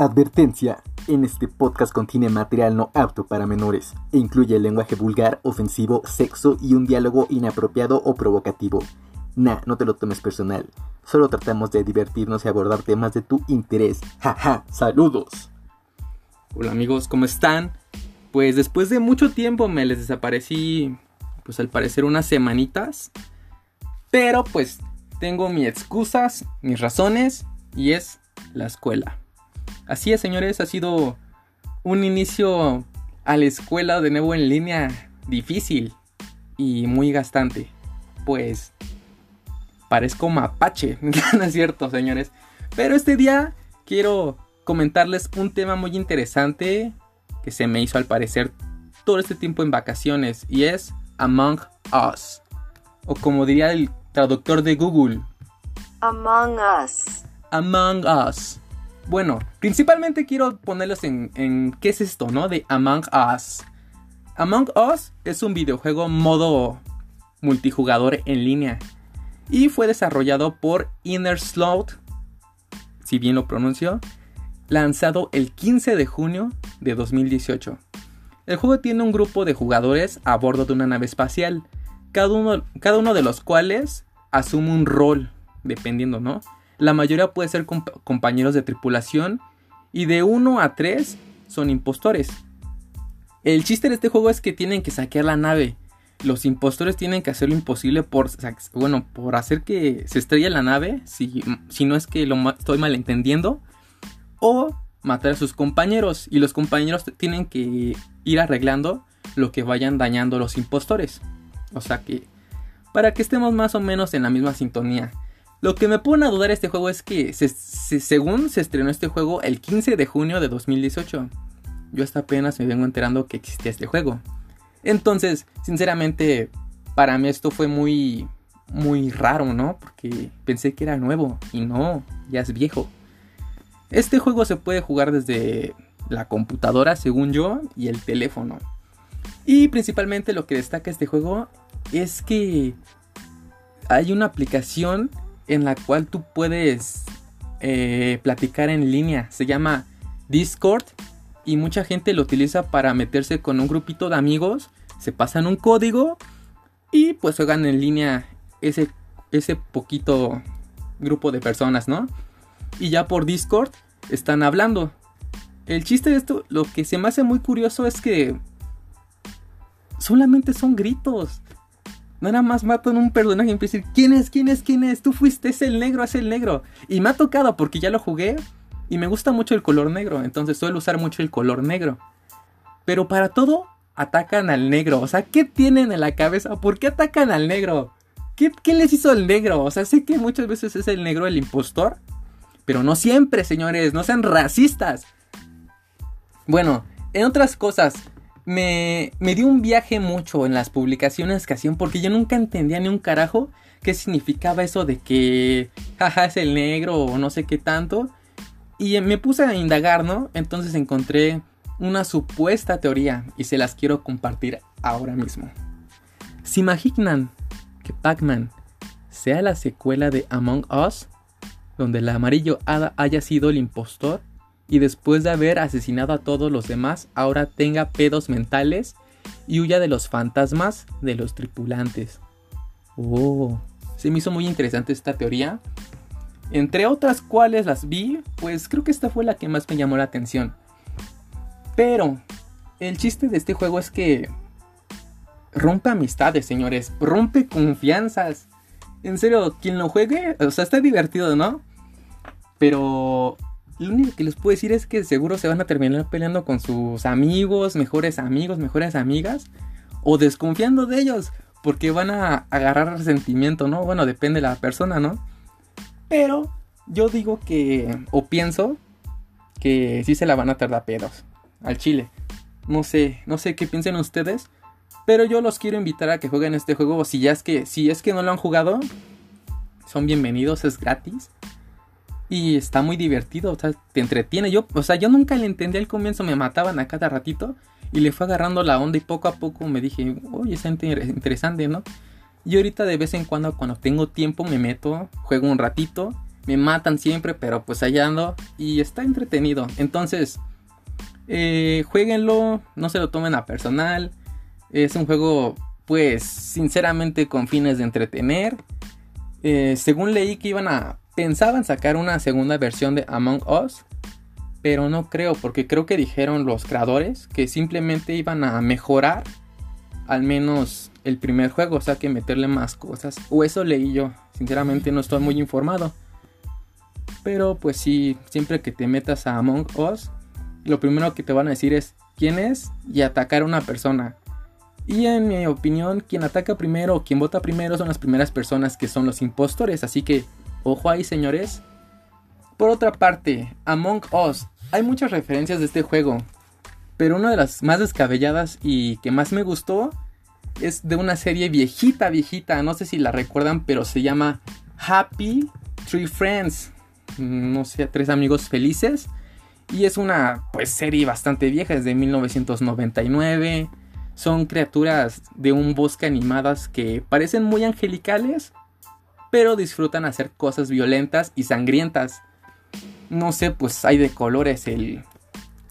Advertencia. En este podcast contiene material no apto para menores e incluye lenguaje vulgar, ofensivo, sexo y un diálogo inapropiado o provocativo. Nah, no te lo tomes personal. Solo tratamos de divertirnos y abordar temas de tu interés. Jaja, saludos. Hola amigos, ¿cómo están? Pues después de mucho tiempo me les desaparecí, pues al parecer unas semanitas. Pero pues tengo mis excusas, mis razones y es la escuela. Así es, señores, ha sido un inicio a la escuela de nuevo en línea difícil y muy gastante. Pues parezco mapache, no es cierto, señores. Pero este día quiero comentarles un tema muy interesante que se me hizo al parecer todo este tiempo en vacaciones y es Among Us. O como diría el traductor de Google. Among Us. Among Us. Bueno, principalmente quiero ponerlos en, qué es esto, ¿no? De Among Us. Among Us es un videojuego modo multijugador en línea y fue desarrollado por Inner Sloth, si bien lo pronuncio, lanzado el 15 de junio de 2018. El juego tiene un grupo de jugadores a bordo de una nave espacial, cada uno, cada uno de los cuales asume un rol, dependiendo, ¿no? La mayoría puede ser compañeros de tripulación y de 1 a 3 son impostores. El chiste de este juego es que tienen que saquear la nave. Los impostores tienen que hacer lo imposible por, bueno, por hacer que se estrelle la nave, si, si no es que lo estoy malentendiendo, o matar a sus compañeros. Y los compañeros tienen que ir arreglando lo que vayan dañando los impostores. O sea que, para que estemos más o menos en la misma sintonía. Lo que me pone a dudar este juego es que según se estrenó este juego el 15 de junio de 2018, yo hasta apenas me vengo enterando que existía este juego. Entonces, sinceramente, para mí esto fue muy, muy raro, ¿no? Porque pensé que era nuevo y no, ya es viejo. Este juego se puede jugar desde la computadora, según yo, y el teléfono. Y principalmente lo que destaca este juego es que hay una aplicación en la cual tú puedes eh, platicar en línea. Se llama Discord y mucha gente lo utiliza para meterse con un grupito de amigos. Se pasan un código y pues juegan en línea ese, ese poquito grupo de personas, ¿no? Y ya por Discord están hablando. El chiste de esto, lo que se me hace muy curioso es que solamente son gritos. Nada más matan un personaje y ¿quién es? ¿Quién es? ¿Quién es? Tú fuiste, es el negro, es el negro. Y me ha tocado porque ya lo jugué y me gusta mucho el color negro, entonces suelo usar mucho el color negro. Pero para todo, atacan al negro. O sea, ¿qué tienen en la cabeza? ¿Por qué atacan al negro? ¿Qué, ¿Qué, les hizo el negro? O sea, sé que muchas veces es el negro el impostor. Pero no siempre, señores. No sean racistas. Bueno, en otras cosas me, me dio un viaje mucho en las publicaciones que hacían porque yo nunca entendía ni un carajo qué significaba eso de que jaja es el negro o no sé qué tanto. Y me puse a indagar, ¿no? Entonces encontré una supuesta teoría y se las quiero compartir ahora mismo. ¿Se imaginan que Pac-Man sea la secuela de Among Us? Donde el amarillo hada haya sido el impostor y después de haber asesinado a todos los demás, ahora tenga pedos mentales y huya de los fantasmas de los tripulantes. Oh, se me hizo muy interesante esta teoría. Entre otras cuales las vi, pues creo que esta fue la que más me llamó la atención. Pero el chiste de este juego es que rompe amistades, señores, rompe confianzas. En serio, quien lo juegue, o sea, está divertido, ¿no? Pero lo único que les puedo decir es que seguro se van a terminar peleando con sus amigos, mejores amigos, mejores amigas, o desconfiando de ellos, porque van a agarrar resentimiento, ¿no? Bueno, depende de la persona, ¿no? Pero yo digo que, o pienso, que sí se la van a tardar pedos al chile. No sé, no sé qué piensen ustedes, pero yo los quiero invitar a que jueguen este juego. Si ya es que, si es que no lo han jugado, son bienvenidos, es gratis. Y está muy divertido, o sea, te entretiene. Yo, o sea, yo nunca le entendí al comienzo, me mataban a cada ratito y le fue agarrando la onda y poco a poco me dije, oye, es interesante, ¿no? Y ahorita de vez en cuando, cuando tengo tiempo, me meto, juego un ratito Me matan siempre, pero pues allá ando y está entretenido. Entonces, eh, jueguenlo, no se lo tomen a personal. Es un juego, pues, sinceramente con fines de entretener. Eh, según leí que iban a... Pensaban sacar una segunda versión de Among Us. Pero no creo, porque creo que dijeron los creadores que simplemente iban a mejorar al menos el primer juego, o sea que meterle más cosas. O eso leí yo, sinceramente no estoy muy informado. Pero pues sí, siempre que te metas a Among Us, lo primero que te van a decir es quién es y atacar a una persona. Y en mi opinión, quien ataca primero o quien vota primero son las primeras personas que son los impostores. Así que, ojo ahí, señores. Por otra parte, Among Us. Hay muchas referencias de este juego. Pero una de las más descabelladas y que más me gustó es de una serie viejita, viejita. No sé si la recuerdan, pero se llama Happy Tree Friends. No sé, tres amigos felices. Y es una pues serie bastante vieja, es de 1999. Son criaturas de un bosque animadas que parecen muy angelicales, pero disfrutan hacer cosas violentas y sangrientas. No sé, pues hay de colores el,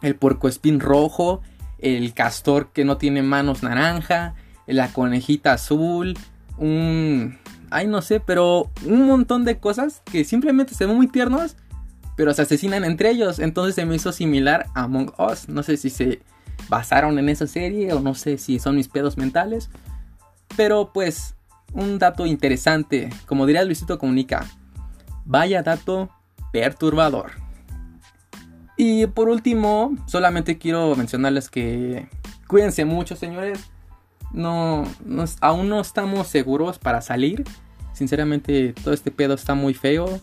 el puercoespín rojo, el castor que no tiene manos naranja, la conejita azul, un... Ay, no sé, pero un montón de cosas que simplemente se ven muy tiernos, pero se asesinan entre ellos. Entonces se me hizo similar a Among Us. No sé si se basaron en esa serie o no sé si son mis pedos mentales. Pero pues, un dato interesante, como diría Luisito Comunica, vaya dato perturbador. Y por último, solamente quiero mencionarles que cuídense mucho, señores. No, aún no estamos seguros para salir. Sinceramente, todo este pedo está muy feo.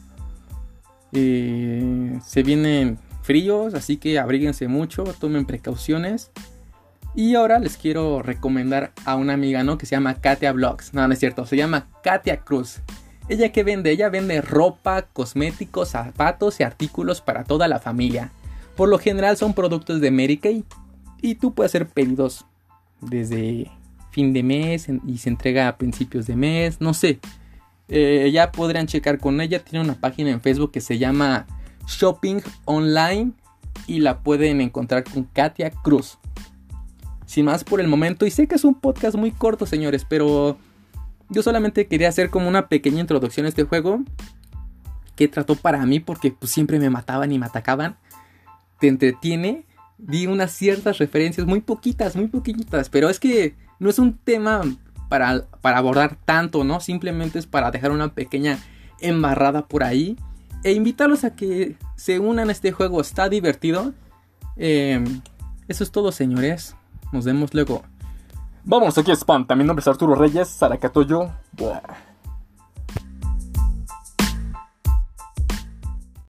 Se vienen fríos, así que abríguense mucho, tomen precauciones. Y ahora les quiero recomendar a una amiga, ¿no? Que se llama Katia Vlogs. No, no es cierto, se llama Katia Cruz. ¿Ella qué vende? Ella vende ropa, cosméticos, zapatos y artículos para toda la familia. Por lo general son productos de Mary Kay. Y tú puedes hacer pedidos desde fin de mes y se entrega a principios de mes, no sé. Eh, ya podrán checar con ella. Tiene una página en Facebook que se llama Shopping Online y la pueden encontrar con Katia Cruz. Sin más por el momento, y sé que es un podcast muy corto, señores, pero yo solamente quería hacer como una pequeña introducción a este juego que trató para mí porque pues, siempre me mataban y me atacaban. Te entretiene. Di unas ciertas referencias, muy poquitas, muy poquitas, pero es que no es un tema para, abordar tanto, ¿no? Simplemente es para dejar una pequeña embarrada por ahí. E invitarlos a que se unan a este juego. Está divertido. Em, eso es todo, señores. Nos vemos luego. Vamos, aquí es Spam. También nombre es Arturo Reyes, Saracatoyo. Buah.